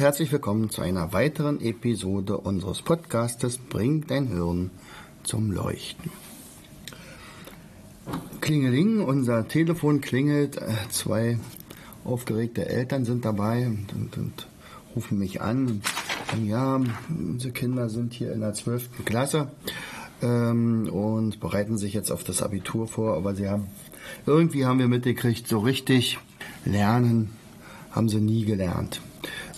Herzlich willkommen zu einer weiteren Episode unseres Podcastes Bring dein Hirn zum Leuchten. Klingeling, unser Telefon klingelt, äh, zwei aufgeregte Eltern sind dabei und, und, und rufen mich an und sagen, ja, unsere Kinder sind hier in der 12. Klasse ähm, und bereiten sich jetzt auf das Abitur vor, aber sie haben, irgendwie haben wir mitgekriegt, so richtig lernen haben sie nie gelernt.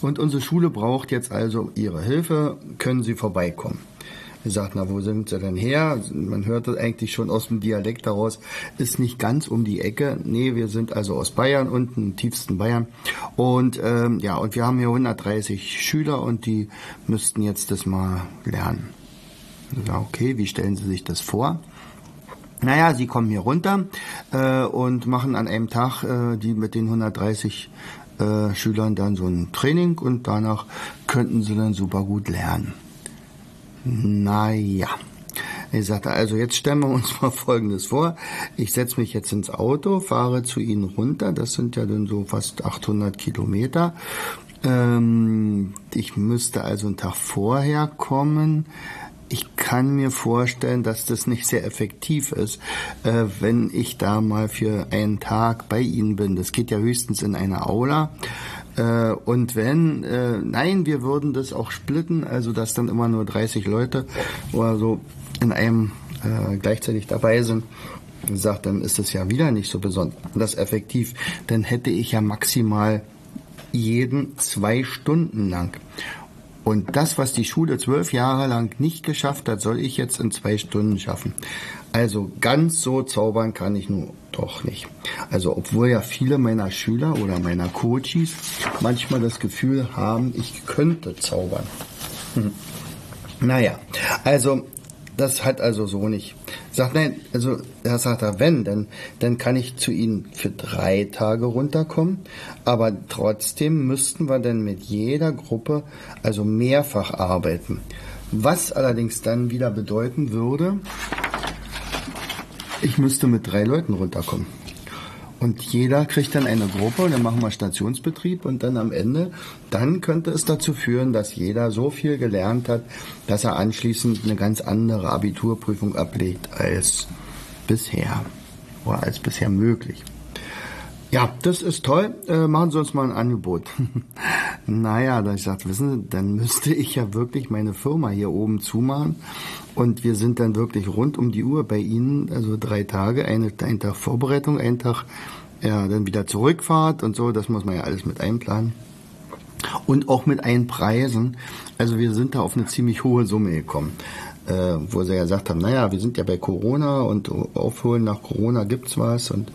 Und unsere Schule braucht jetzt also Ihre Hilfe. Können Sie vorbeikommen? Er sagt, na, wo sind Sie denn her? Man hört das eigentlich schon aus dem Dialekt daraus. Ist nicht ganz um die Ecke. Nee, wir sind also aus Bayern, unten im tiefsten Bayern. Und ähm, ja, und wir haben hier 130 Schüler und die müssten jetzt das mal lernen. Ja, okay, wie stellen Sie sich das vor? Naja, sie kommen hier runter äh, und machen an einem Tag äh, die mit den 130 äh, Schülern dann so ein Training und danach könnten sie dann super gut lernen. Naja. Ich sagte, also jetzt stellen wir uns mal Folgendes vor. Ich setze mich jetzt ins Auto, fahre zu Ihnen runter. Das sind ja dann so fast 800 Kilometer. Ähm, ich müsste also einen Tag vorher kommen. Ich kann mir vorstellen, dass das nicht sehr effektiv ist, äh, wenn ich da mal für einen Tag bei Ihnen bin. Das geht ja höchstens in einer Aula. Äh, und wenn, äh, nein, wir würden das auch splitten, also dass dann immer nur 30 Leute oder so in einem äh, gleichzeitig dabei sind sagt, dann ist es ja wieder nicht so besonders effektiv. Dann hätte ich ja maximal jeden zwei Stunden lang. Und das, was die Schule zwölf Jahre lang nicht geschafft hat, soll ich jetzt in zwei Stunden schaffen. Also ganz so zaubern kann ich nur doch nicht. Also obwohl ja viele meiner Schüler oder meiner Coaches manchmal das Gefühl haben, ich könnte zaubern. Hm. Naja, also das hat also so nicht. Sagt nein, also er sagt wenn, dann, dann kann ich zu Ihnen für drei Tage runterkommen, aber trotzdem müssten wir dann mit jeder Gruppe also mehrfach arbeiten. Was allerdings dann wieder bedeuten würde, ich müsste mit drei Leuten runterkommen. Und jeder kriegt dann eine Gruppe und dann machen wir Stationsbetrieb und dann am Ende, dann könnte es dazu führen, dass jeder so viel gelernt hat, dass er anschließend eine ganz andere Abiturprüfung ablegt als bisher oder als bisher möglich. Ja, das ist toll. Äh, machen Sie uns mal ein Angebot. naja, da ich sagte, wissen Sie, dann müsste ich ja wirklich meine Firma hier oben zumachen. Und wir sind dann wirklich rund um die Uhr bei Ihnen, also drei Tage, eine, ein Tag Vorbereitung, ein Tag ja, dann wieder Zurückfahrt und so. Das muss man ja alles mit einplanen. Und auch mit Einpreisen. Also wir sind da auf eine ziemlich hohe Summe gekommen. Äh, wo sie ja gesagt haben, naja, wir sind ja bei Corona und aufholen nach Corona gibt's was und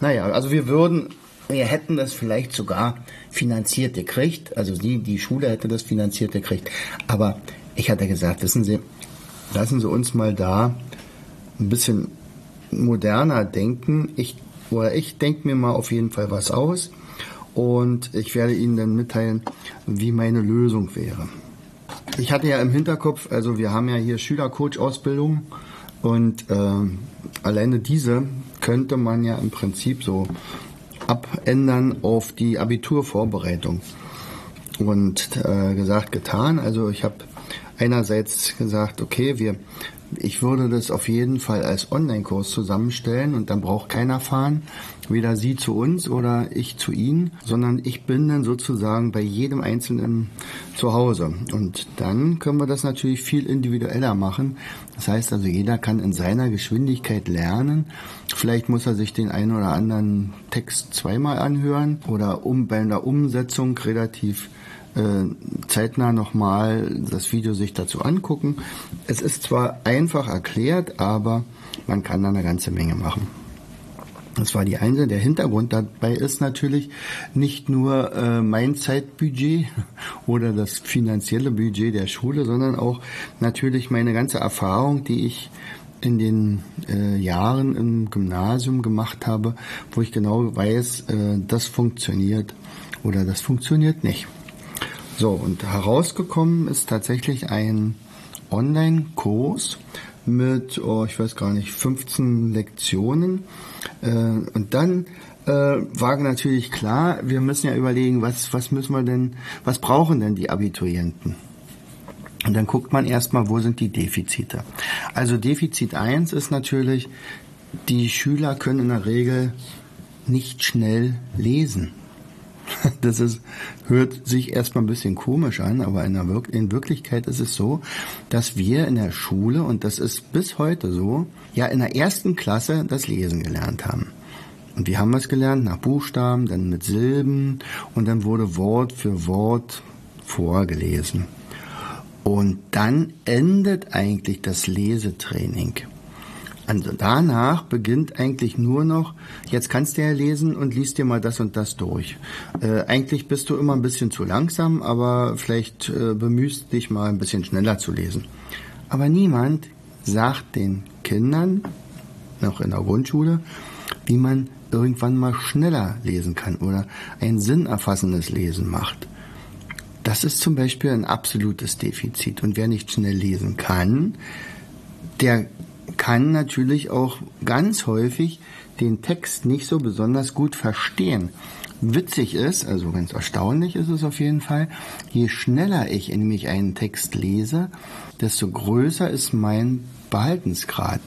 naja, also wir würden, wir hätten das vielleicht sogar finanziert gekriegt. Also die, die Schule hätte das finanziert gekriegt. Aber ich hatte gesagt, wissen Sie, lassen Sie uns mal da ein bisschen moderner denken. Ich, oder ich denke mir mal auf jeden Fall was aus und ich werde Ihnen dann mitteilen, wie meine Lösung wäre. Ich hatte ja im Hinterkopf, also wir haben ja hier Schülercoach-Ausbildung und äh, alleine diese könnte man ja im Prinzip so abändern auf die Abiturvorbereitung. Und äh, gesagt, getan. Also ich habe einerseits gesagt, okay, wir ich würde das auf jeden Fall als Online-Kurs zusammenstellen und dann braucht keiner fahren, weder Sie zu uns oder ich zu Ihnen, sondern ich bin dann sozusagen bei jedem Einzelnen zu Hause. Und dann können wir das natürlich viel individueller machen. Das heißt also, jeder kann in seiner Geschwindigkeit lernen. Vielleicht muss er sich den einen oder anderen Text zweimal anhören oder um bei einer Umsetzung relativ zeitnah nochmal das Video sich dazu angucken. Es ist zwar einfach erklärt, aber man kann da eine ganze Menge machen. Das war die eine. Der Hintergrund dabei ist natürlich nicht nur äh, mein Zeitbudget oder das finanzielle Budget der Schule, sondern auch natürlich meine ganze Erfahrung, die ich in den äh, Jahren im Gymnasium gemacht habe, wo ich genau weiß, äh, das funktioniert oder das funktioniert nicht. So, und herausgekommen ist tatsächlich ein Online-Kurs mit, oh, ich weiß gar nicht, 15 Lektionen. Äh, und dann äh, war natürlich klar, wir müssen ja überlegen, was, was müssen wir denn, was brauchen denn die Abiturienten? Und dann guckt man erstmal, wo sind die Defizite. Also Defizit 1 ist natürlich, die Schüler können in der Regel nicht schnell lesen. Das ist, hört sich erstmal ein bisschen komisch an, aber in, Wir in Wirklichkeit ist es so, dass wir in der Schule, und das ist bis heute so, ja in der ersten Klasse das Lesen gelernt haben. Und wie haben wir es gelernt? Nach Buchstaben, dann mit Silben und dann wurde Wort für Wort vorgelesen. Und dann endet eigentlich das Lesetraining. Also danach beginnt eigentlich nur noch, jetzt kannst du ja lesen und liest dir mal das und das durch. Äh, eigentlich bist du immer ein bisschen zu langsam, aber vielleicht äh, bemühst dich mal ein bisschen schneller zu lesen. Aber niemand sagt den Kindern, noch in der Grundschule, wie man irgendwann mal schneller lesen kann oder ein sinnerfassendes Lesen macht. Das ist zum Beispiel ein absolutes Defizit. Und wer nicht schnell lesen kann, der kann natürlich auch ganz häufig den Text nicht so besonders gut verstehen. Witzig ist, also ganz erstaunlich ist es auf jeden Fall, je schneller ich nämlich einen Text lese, desto größer ist mein Behaltensgrad.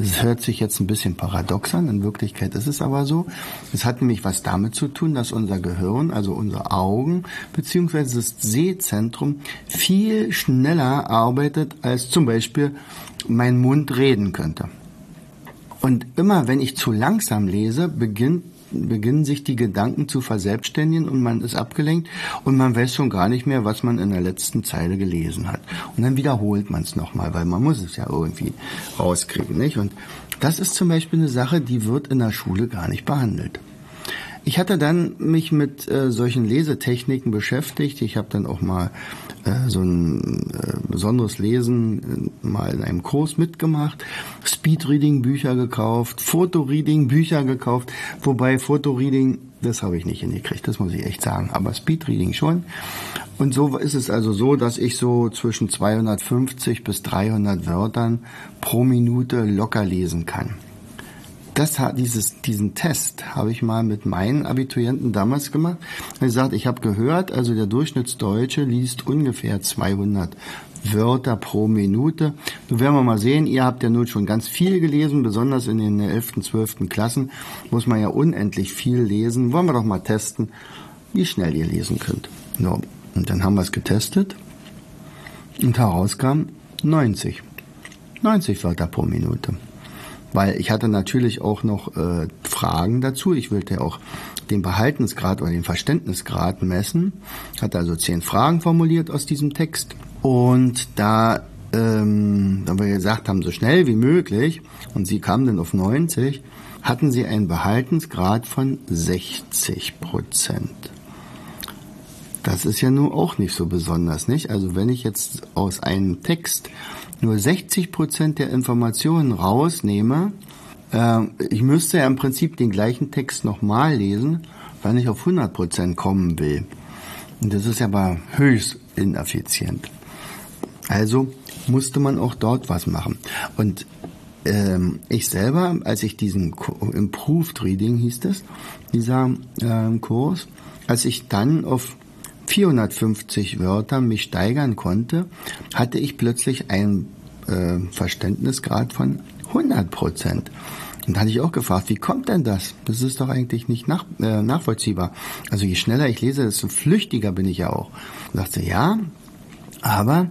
Es hört sich jetzt ein bisschen paradox an, in Wirklichkeit ist es aber so. Es hat nämlich was damit zu tun, dass unser Gehirn, also unsere Augen beziehungsweise das Sehzentrum viel schneller arbeitet, als zum Beispiel mein Mund reden könnte. Und immer wenn ich zu langsam lese, beginnt beginnen sich die Gedanken zu verselbstständigen und man ist abgelenkt und man weiß schon gar nicht mehr, was man in der letzten Zeile gelesen hat. Und dann wiederholt man es nochmal, weil man muss es ja irgendwie rauskriegen, nicht? Und das ist zum Beispiel eine Sache, die wird in der Schule gar nicht behandelt. Ich hatte dann mich mit äh, solchen Lesetechniken beschäftigt. Ich habe dann auch mal äh, so ein äh, besonderes Lesen äh, mal in einem Kurs mitgemacht, Speedreading-Bücher gekauft, Fotoreading-Bücher gekauft, wobei Fotoreading, das habe ich nicht hingekriegt, das muss ich echt sagen, aber Speedreading schon. Und so ist es also so, dass ich so zwischen 250 bis 300 Wörtern pro Minute locker lesen kann das hat dieses, diesen Test habe ich mal mit meinen Abiturienten damals gemacht. Ich gesagt, ich habe gehört, also der Durchschnittsdeutsche liest ungefähr 200 Wörter pro Minute. Nun werden wir mal sehen, ihr habt ja nun schon ganz viel gelesen, besonders in den 11., 12. Klassen muss man ja unendlich viel lesen. Wollen wir doch mal testen, wie schnell ihr lesen könnt. So, und dann haben wir es getestet und herauskam 90. 90 Wörter pro Minute weil ich hatte natürlich auch noch äh, Fragen dazu. Ich wollte auch den Behaltensgrad oder den Verständnisgrad messen. Hatte also zehn Fragen formuliert aus diesem Text. Und da, ähm, da wir gesagt haben, so schnell wie möglich, und sie kamen dann auf 90, hatten sie einen Behaltensgrad von 60 Prozent. Das ist ja nun auch nicht so besonders, nicht? Also wenn ich jetzt aus einem Text nur 60 Prozent der Informationen rausnehme, äh, ich müsste ja im Prinzip den gleichen Text nochmal lesen, wenn ich auf 100 Prozent kommen will. Und das ist aber höchst ineffizient. Also musste man auch dort was machen. Und ähm, ich selber, als ich diesen Improved Reading hieß es, dieser äh, Kurs, als ich dann auf 450 Wörter mich steigern konnte, hatte ich plötzlich einen äh, Verständnisgrad von 100 Prozent. Und da hatte ich auch gefragt, wie kommt denn das? Das ist doch eigentlich nicht nach, äh, nachvollziehbar. Also je schneller ich lese, desto flüchtiger bin ich ja auch. Und dachte, ja, aber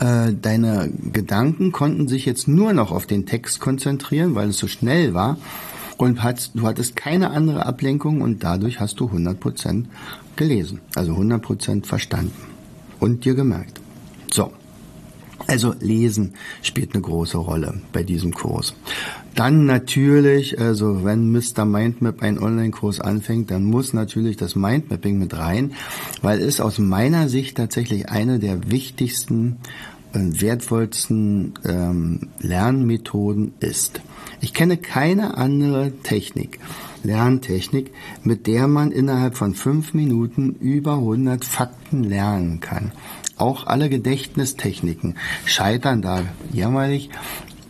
äh, deine Gedanken konnten sich jetzt nur noch auf den Text konzentrieren, weil es so schnell war und hat, du hattest keine andere Ablenkung und dadurch hast du 100% gelesen, also 100% verstanden und dir gemerkt. So, also Lesen spielt eine große Rolle bei diesem Kurs. Dann natürlich, also wenn Mr. Mindmap einen Online-Kurs anfängt, dann muss natürlich das Mindmapping mit rein, weil es aus meiner Sicht tatsächlich eine der wichtigsten wertvollsten ähm, Lernmethoden ist. Ich kenne keine andere Technik, Lerntechnik, mit der man innerhalb von fünf Minuten über 100 Fakten lernen kann. Auch alle Gedächtnistechniken scheitern da jämmerlich,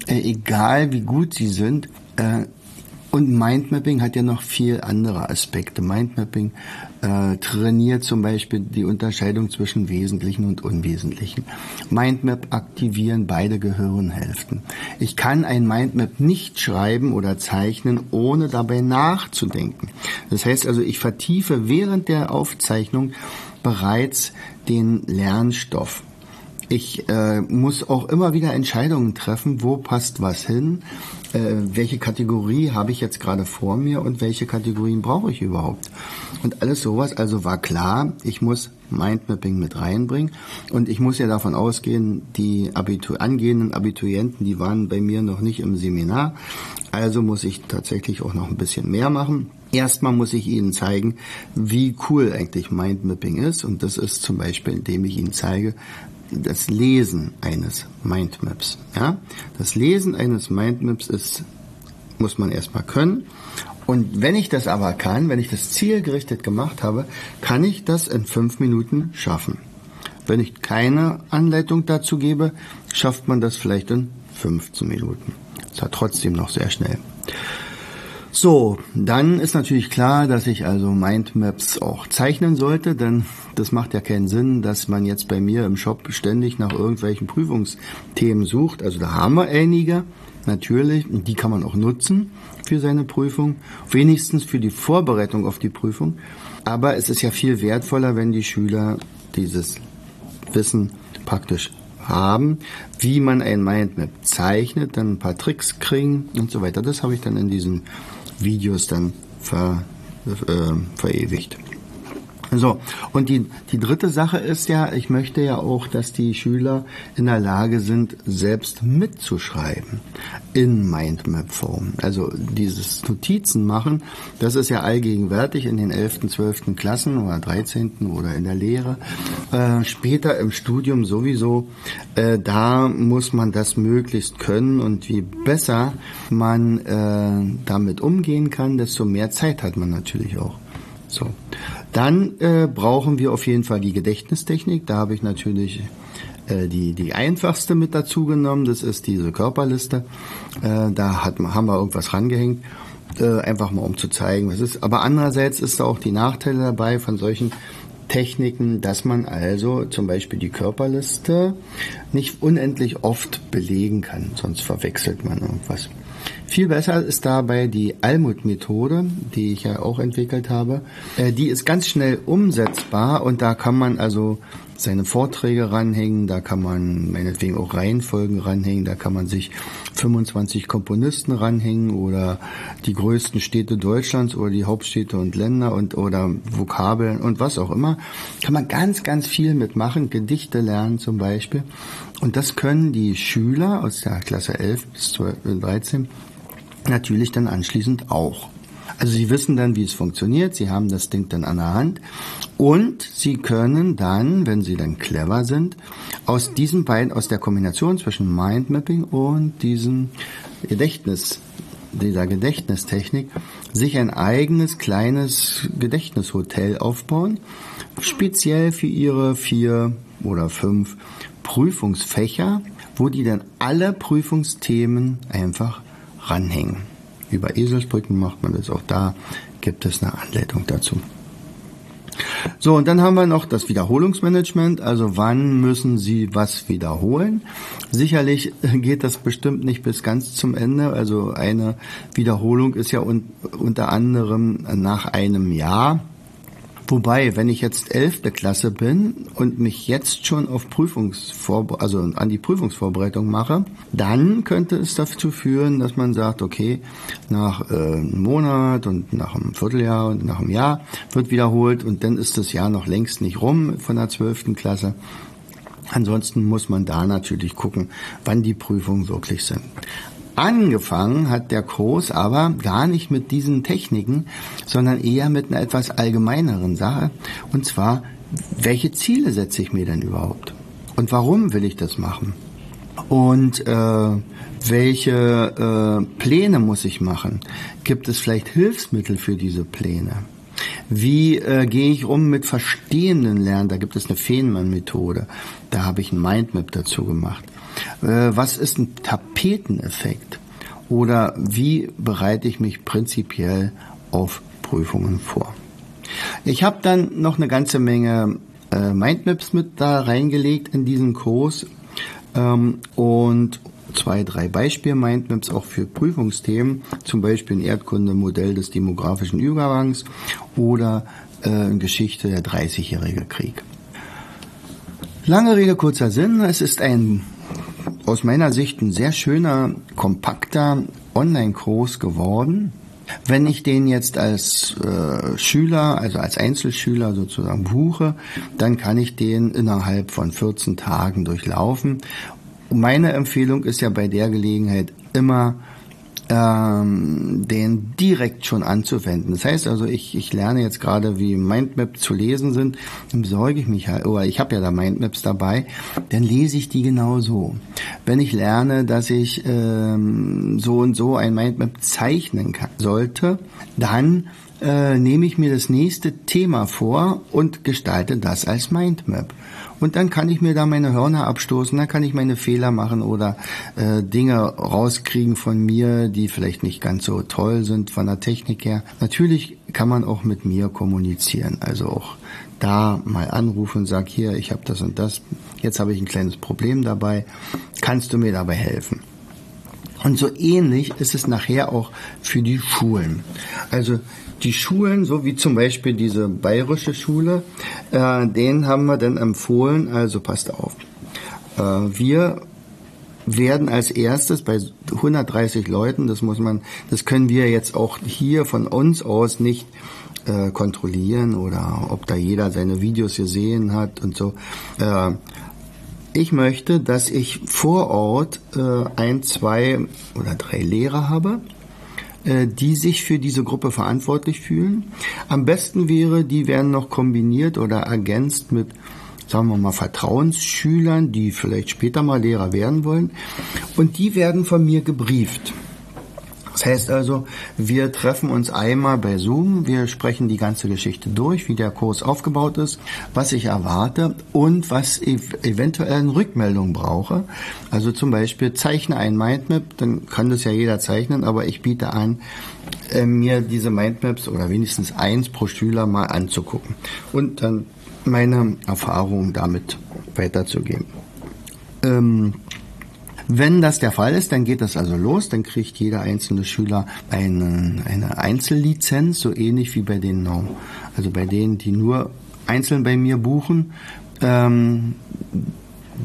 äh, egal wie gut sie sind. Äh, und Mindmapping hat ja noch viel andere Aspekte. Mindmapping äh, trainiert zum Beispiel die Unterscheidung zwischen Wesentlichen und Unwesentlichen. Mindmap aktivieren beide Gehirnhälften. Ich kann ein Mindmap nicht schreiben oder zeichnen, ohne dabei nachzudenken. Das heißt also, ich vertiefe während der Aufzeichnung bereits den Lernstoff. Ich äh, muss auch immer wieder Entscheidungen treffen, wo passt was hin, äh, welche Kategorie habe ich jetzt gerade vor mir und welche Kategorien brauche ich überhaupt. Und alles sowas, also war klar, ich muss Mindmapping mit reinbringen und ich muss ja davon ausgehen, die Abitur angehenden Abiturienten, die waren bei mir noch nicht im Seminar, also muss ich tatsächlich auch noch ein bisschen mehr machen. Erstmal muss ich Ihnen zeigen, wie cool eigentlich Mindmapping ist. Und das ist zum Beispiel, indem ich Ihnen zeige, das Lesen eines Mindmaps. Ja? Das Lesen eines Mindmaps ist, muss man erstmal können. Und wenn ich das aber kann, wenn ich das zielgerichtet gemacht habe, kann ich das in fünf Minuten schaffen. Wenn ich keine Anleitung dazu gebe, schafft man das vielleicht in 15 Minuten. Das war trotzdem noch sehr schnell. So, dann ist natürlich klar, dass ich also Mindmaps auch zeichnen sollte, denn das macht ja keinen Sinn, dass man jetzt bei mir im Shop ständig nach irgendwelchen Prüfungsthemen sucht. Also da haben wir einige, natürlich, und die kann man auch nutzen für seine Prüfung, wenigstens für die Vorbereitung auf die Prüfung. Aber es ist ja viel wertvoller, wenn die Schüler dieses Wissen praktisch haben, wie man ein Mindmap zeichnet, dann ein paar Tricks kriegen und so weiter. Das habe ich dann in diesen Videos dann ver, äh, verewigt. So, und die, die dritte Sache ist ja, ich möchte ja auch, dass die Schüler in der Lage sind, selbst mitzuschreiben in Mindmap-Form. Also dieses Notizen machen, das ist ja allgegenwärtig in den 11., 12. Klassen oder 13. oder in der Lehre. Äh, später im Studium sowieso, äh, da muss man das möglichst können und je besser man äh, damit umgehen kann, desto mehr Zeit hat man natürlich auch. So. Dann äh, brauchen wir auf jeden Fall die Gedächtnistechnik. Da habe ich natürlich äh, die, die einfachste mit dazu genommen. Das ist diese Körperliste. Äh, da hat, haben wir irgendwas rangehängt. Äh, einfach mal um zu zeigen, was ist. Aber andererseits ist da auch die Nachteile dabei von solchen Techniken, dass man also zum Beispiel die Körperliste nicht unendlich oft belegen kann, sonst verwechselt man irgendwas. Viel besser ist dabei die Almut-Methode, die ich ja auch entwickelt habe. Äh, die ist ganz schnell umsetzbar und da kann man also seine Vorträge ranhängen, da kann man meinetwegen auch Reihenfolgen ranhängen, da kann man sich 25 Komponisten ranhängen oder die größten Städte Deutschlands oder die Hauptstädte und Länder und oder Vokabeln und was auch immer. Kann man ganz, ganz viel mitmachen, Gedichte lernen zum Beispiel. Und das können die Schüler aus der Klasse 11 bis 12, 13 natürlich dann anschließend auch. Also sie wissen dann, wie es funktioniert, sie haben das Ding dann an der Hand und sie können dann, wenn sie dann clever sind, aus diesen beiden, aus der Kombination zwischen Mindmapping und diesem Gedächtnis, dieser Gedächtnistechnik, sich ein eigenes kleines Gedächtnishotel aufbauen, speziell für ihre vier oder fünf Prüfungsfächer, wo die dann alle Prüfungsthemen einfach ranhängen. Über Eselsbrücken macht man das auch da, gibt es eine Anleitung dazu. So, und dann haben wir noch das Wiederholungsmanagement, also wann müssen Sie was wiederholen. Sicherlich geht das bestimmt nicht bis ganz zum Ende, also eine Wiederholung ist ja un unter anderem nach einem Jahr Wobei, wenn ich jetzt elfte Klasse bin und mich jetzt schon auf Prüfungsvor also an die Prüfungsvorbereitung mache, dann könnte es dazu führen, dass man sagt, okay, nach äh, einem Monat und nach einem Vierteljahr und nach einem Jahr wird wiederholt und dann ist das Jahr noch längst nicht rum von der zwölften Klasse. Ansonsten muss man da natürlich gucken, wann die Prüfungen wirklich sind. Angefangen hat der Kurs aber gar nicht mit diesen Techniken, sondern eher mit einer etwas allgemeineren Sache. Und zwar, welche Ziele setze ich mir denn überhaupt? Und warum will ich das machen? Und äh, welche äh, Pläne muss ich machen? Gibt es vielleicht Hilfsmittel für diese Pläne? Wie äh, gehe ich um mit verstehenden Lernen? Da gibt es eine Fehnmann-Methode. Da habe ich ein Mindmap dazu gemacht. Äh, was ist ein Tapeteneffekt? Oder wie bereite ich mich prinzipiell auf Prüfungen vor? Ich habe dann noch eine ganze Menge äh, Mindmaps mit da reingelegt in diesen Kurs ähm, und zwei, drei Beispiel-Mindmaps auch für Prüfungsthemen, zum Beispiel ein Erdkunde-Modell des demografischen Übergangs oder äh, Geschichte der 30-jährige Krieg. Lange Rede, kurzer Sinn. Es ist ein aus meiner Sicht ein sehr schöner, kompakter Online-Kurs geworden. Wenn ich den jetzt als äh, Schüler, also als Einzelschüler sozusagen buche, dann kann ich den innerhalb von 14 Tagen durchlaufen. meine Empfehlung ist ja bei der Gelegenheit immer ähm, den direkt schon anzuwenden. Das heißt also, ich, ich lerne jetzt gerade, wie Mindmaps zu lesen sind, dann besorge ich mich halt, oder ich habe ja da Mindmaps dabei, dann lese ich die genau so. Wenn ich lerne, dass ich ähm, so und so ein Mindmap zeichnen kann, sollte, dann äh, nehme ich mir das nächste Thema vor und gestalte das als Mindmap. Und dann kann ich mir da meine Hörner abstoßen, dann kann ich meine Fehler machen oder äh, Dinge rauskriegen von mir, die vielleicht nicht ganz so toll sind von der Technik her. Natürlich kann man auch mit mir kommunizieren, also auch da mal anrufen und sag hier, ich habe das und das, jetzt habe ich ein kleines Problem dabei, kannst du mir dabei helfen? Und so ähnlich ist es nachher auch für die Schulen. Also die Schulen, so wie zum Beispiel diese bayerische Schule, äh, denen haben wir dann empfohlen, also passt auf, äh, wir werden als erstes bei 130 Leuten, das muss man, das können wir jetzt auch hier von uns aus nicht äh, kontrollieren oder ob da jeder seine Videos gesehen hat und so. Äh, ich möchte, dass ich vor Ort äh, ein, zwei oder drei Lehrer habe, die sich für diese Gruppe verantwortlich fühlen. Am besten wäre, die werden noch kombiniert oder ergänzt mit sagen wir mal, Vertrauensschülern, die vielleicht später mal Lehrer werden wollen. Und die werden von mir gebrieft. Das heißt also, wir treffen uns einmal bei Zoom, wir sprechen die ganze Geschichte durch, wie der Kurs aufgebaut ist, was ich erwarte und was ich eventuell eine Rückmeldung brauche. Also zum Beispiel zeichne ein Mindmap, dann kann das ja jeder zeichnen, aber ich biete an, äh, mir diese Mindmaps oder wenigstens eins pro Schüler mal anzugucken und dann meine Erfahrungen damit weiterzugeben. Ähm, wenn das der Fall ist, dann geht das also los. Dann kriegt jeder einzelne Schüler eine, eine Einzellizenz, so ähnlich wie bei den, also bei denen, die nur einzeln bei mir buchen. Ähm,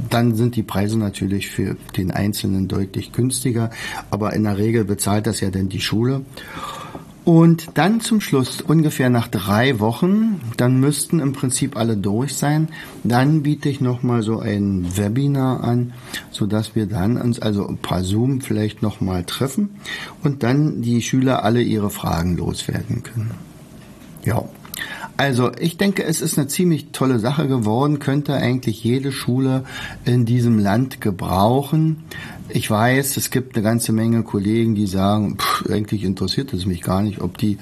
dann sind die Preise natürlich für den Einzelnen deutlich günstiger, aber in der Regel bezahlt das ja dann die Schule. Und dann zum Schluss, ungefähr nach drei Wochen, dann müssten im Prinzip alle durch sein. Dann biete ich nochmal so ein Webinar an, so dass wir dann uns also ein paar Zoom vielleicht nochmal treffen und dann die Schüler alle ihre Fragen loswerden können. Ja. Also ich denke, es ist eine ziemlich tolle Sache geworden, könnte eigentlich jede Schule in diesem Land gebrauchen. Ich weiß, es gibt eine ganze Menge Kollegen, die sagen, pff, eigentlich interessiert es mich gar nicht, ob die,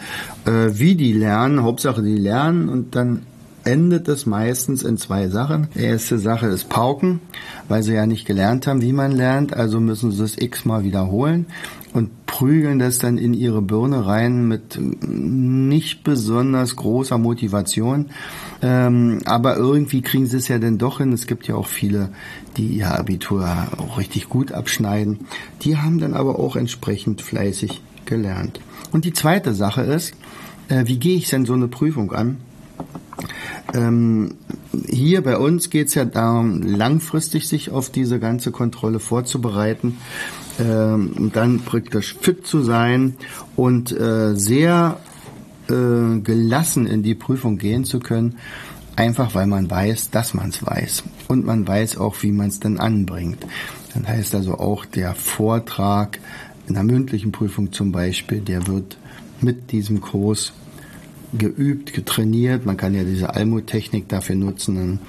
äh, wie die lernen. Hauptsache, die lernen und dann endet es meistens in zwei Sachen. Die erste Sache ist Pauken, weil sie ja nicht gelernt haben, wie man lernt, also müssen sie es x-mal wiederholen und prügeln das dann in ihre Birne rein mit nicht besonders großer Motivation. Ähm, aber irgendwie kriegen sie es ja dann doch hin. Es gibt ja auch viele, die ihr Abitur auch richtig gut abschneiden. Die haben dann aber auch entsprechend fleißig gelernt. Und die zweite Sache ist, äh, wie gehe ich denn so eine Prüfung an? Ähm, hier bei uns geht es ja darum, langfristig sich auf diese ganze Kontrolle vorzubereiten, ähm, dann praktisch fit zu sein und äh, sehr äh, gelassen in die Prüfung gehen zu können, einfach weil man weiß, dass man es weiß und man weiß auch, wie man es dann anbringt. Dann heißt also auch der Vortrag in der mündlichen Prüfung zum Beispiel, der wird mit diesem Kurs geübt, getrainiert. Man kann ja diese Almut-Technik dafür nutzen. Dann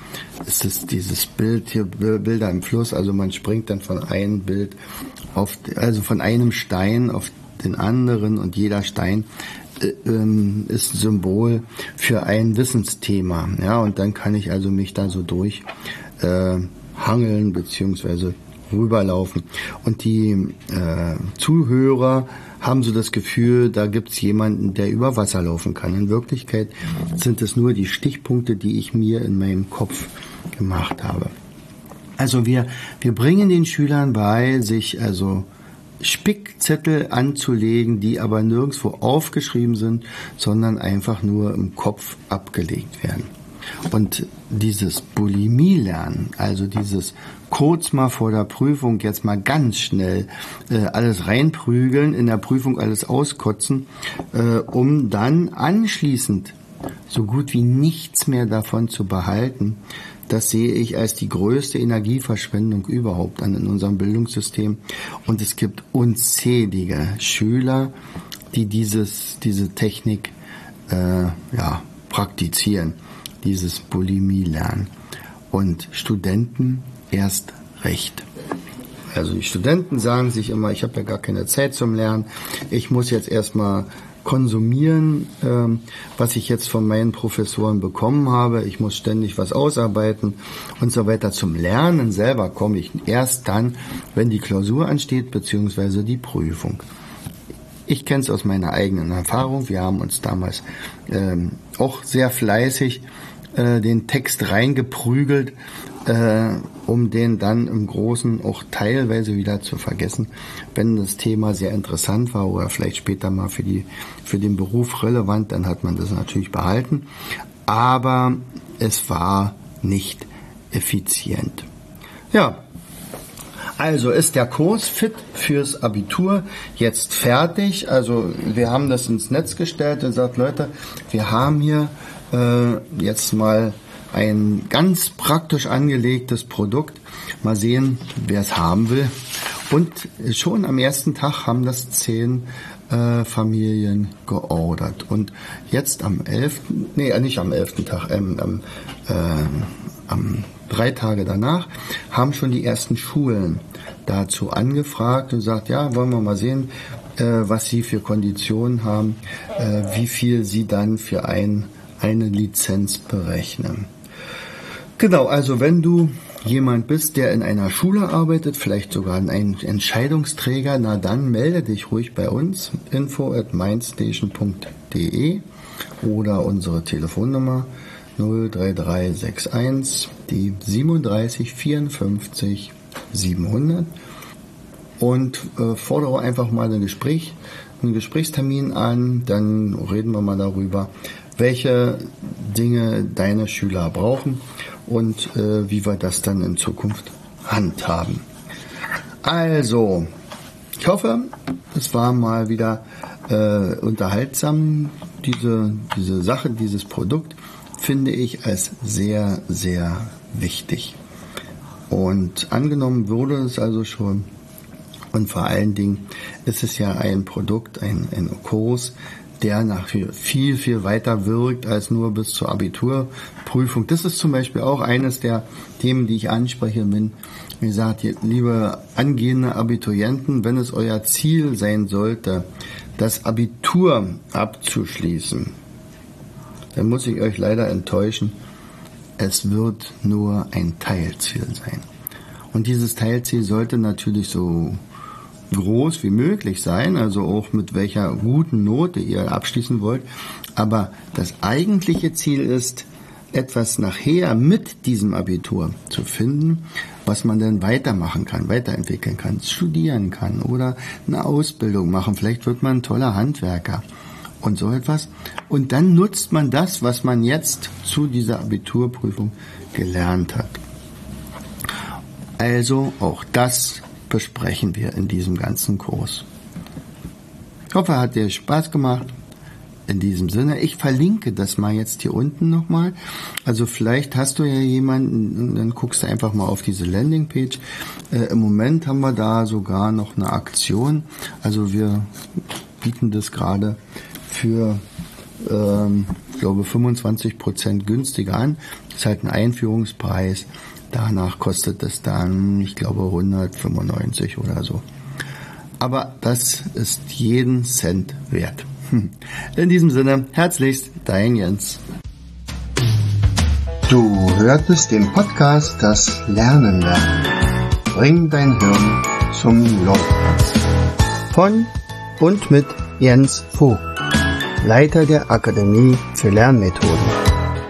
ist es dieses Bild hier, Bilder im Fluss. Also man springt dann von einem Bild auf, also von einem Stein auf den anderen und jeder Stein äh, ähm, ist ein Symbol für ein Wissensthema. Ja, und dann kann ich also mich da so durch äh, hangeln beziehungsweise rüberlaufen. Und die äh, Zuhörer haben so das Gefühl, da gibt's jemanden, der über Wasser laufen kann. In Wirklichkeit sind es nur die Stichpunkte, die ich mir in meinem Kopf gemacht habe. Also wir, wir bringen den Schülern bei, sich also Spickzettel anzulegen, die aber nirgendwo aufgeschrieben sind, sondern einfach nur im Kopf abgelegt werden. Und dieses Bulimie-Lernen, also dieses kurz mal vor der Prüfung jetzt mal ganz schnell äh, alles reinprügeln, in der Prüfung alles auskotzen, äh, um dann anschließend so gut wie nichts mehr davon zu behalten, das sehe ich als die größte Energieverschwendung überhaupt an in unserem Bildungssystem. Und es gibt unzählige Schüler, die dieses, diese Technik äh, ja, praktizieren, dieses Bulimie-Lernen. Und Studenten erst recht. Also die Studenten sagen sich immer, ich habe ja gar keine Zeit zum Lernen, ich muss jetzt erstmal konsumieren, ähm, was ich jetzt von meinen Professoren bekommen habe. Ich muss ständig was ausarbeiten und so weiter. Zum Lernen selber komme ich erst dann, wenn die Klausur ansteht, beziehungsweise die Prüfung. Ich kenne es aus meiner eigenen Erfahrung. Wir haben uns damals ähm, auch sehr fleißig äh, den Text reingeprügelt äh, um den dann im Großen auch teilweise wieder zu vergessen, wenn das Thema sehr interessant war oder vielleicht später mal für, die, für den Beruf relevant, dann hat man das natürlich behalten. Aber es war nicht effizient. Ja, also ist der Kurs fit fürs Abitur jetzt fertig. Also wir haben das ins Netz gestellt und sagt, Leute, wir haben hier äh, jetzt mal ein ganz praktisch angelegtes Produkt. Mal sehen, wer es haben will. Und schon am ersten Tag haben das zehn äh, Familien geordert. Und jetzt am 11., nee, nicht am 11. Tag, ähm, am, äh, am drei Tage danach, haben schon die ersten Schulen dazu angefragt und sagt, ja, wollen wir mal sehen, äh, was sie für Konditionen haben, äh, wie viel sie dann für ein, eine Lizenz berechnen. Genau, also wenn du jemand bist, der in einer Schule arbeitet, vielleicht sogar ein Entscheidungsträger, na dann melde dich ruhig bei uns, info at mindstation.de oder unsere Telefonnummer 03361, die 37 54 700 und äh, fordere einfach mal ein Gespräch, einen Gesprächstermin an, dann reden wir mal darüber, welche Dinge deine Schüler brauchen und äh, wie wir das dann in Zukunft handhaben. Also, ich hoffe, es war mal wieder äh, unterhaltsam. Diese, diese Sache, dieses Produkt finde ich als sehr, sehr wichtig. Und angenommen wurde es also schon. Und vor allen Dingen ist es ja ein Produkt, ein, ein Kurs, der nach viel, viel weiter wirkt als nur bis zur Abiturprüfung. Das ist zum Beispiel auch eines der Themen, die ich anspreche, wenn, wie gesagt, liebe angehende Abiturienten, wenn es euer Ziel sein sollte, das Abitur abzuschließen, dann muss ich euch leider enttäuschen, es wird nur ein Teilziel sein. Und dieses Teilziel sollte natürlich so groß wie möglich sein, also auch mit welcher guten Note ihr abschließen wollt. Aber das eigentliche Ziel ist, etwas nachher mit diesem Abitur zu finden, was man dann weitermachen kann, weiterentwickeln kann, studieren kann oder eine Ausbildung machen. Vielleicht wird man ein toller Handwerker und so etwas. Und dann nutzt man das, was man jetzt zu dieser Abiturprüfung gelernt hat. Also auch das besprechen wir in diesem ganzen Kurs. Ich hoffe, hat dir Spaß gemacht. in diesem Sinne, ich verlinke das mal jetzt hier unten nochmal. Also vielleicht hast du ja jemanden, dann guckst du einfach mal auf diese Landingpage. Äh, Im Moment haben wir da sogar noch eine Aktion. Also wir bieten das gerade für, ähm, ich glaube, 25 Prozent günstiger an. Das ist halt ein Einführungspreis. Danach kostet es dann, ich glaube, 195 oder so. Aber das ist jeden Cent wert. In diesem Sinne, herzlichst, dein Jens. Du hörtest den Podcast Das Lernen lernen. Bring dein Hirn zum Laufen. Von und mit Jens Vogt, Leiter der Akademie für Lernmethoden.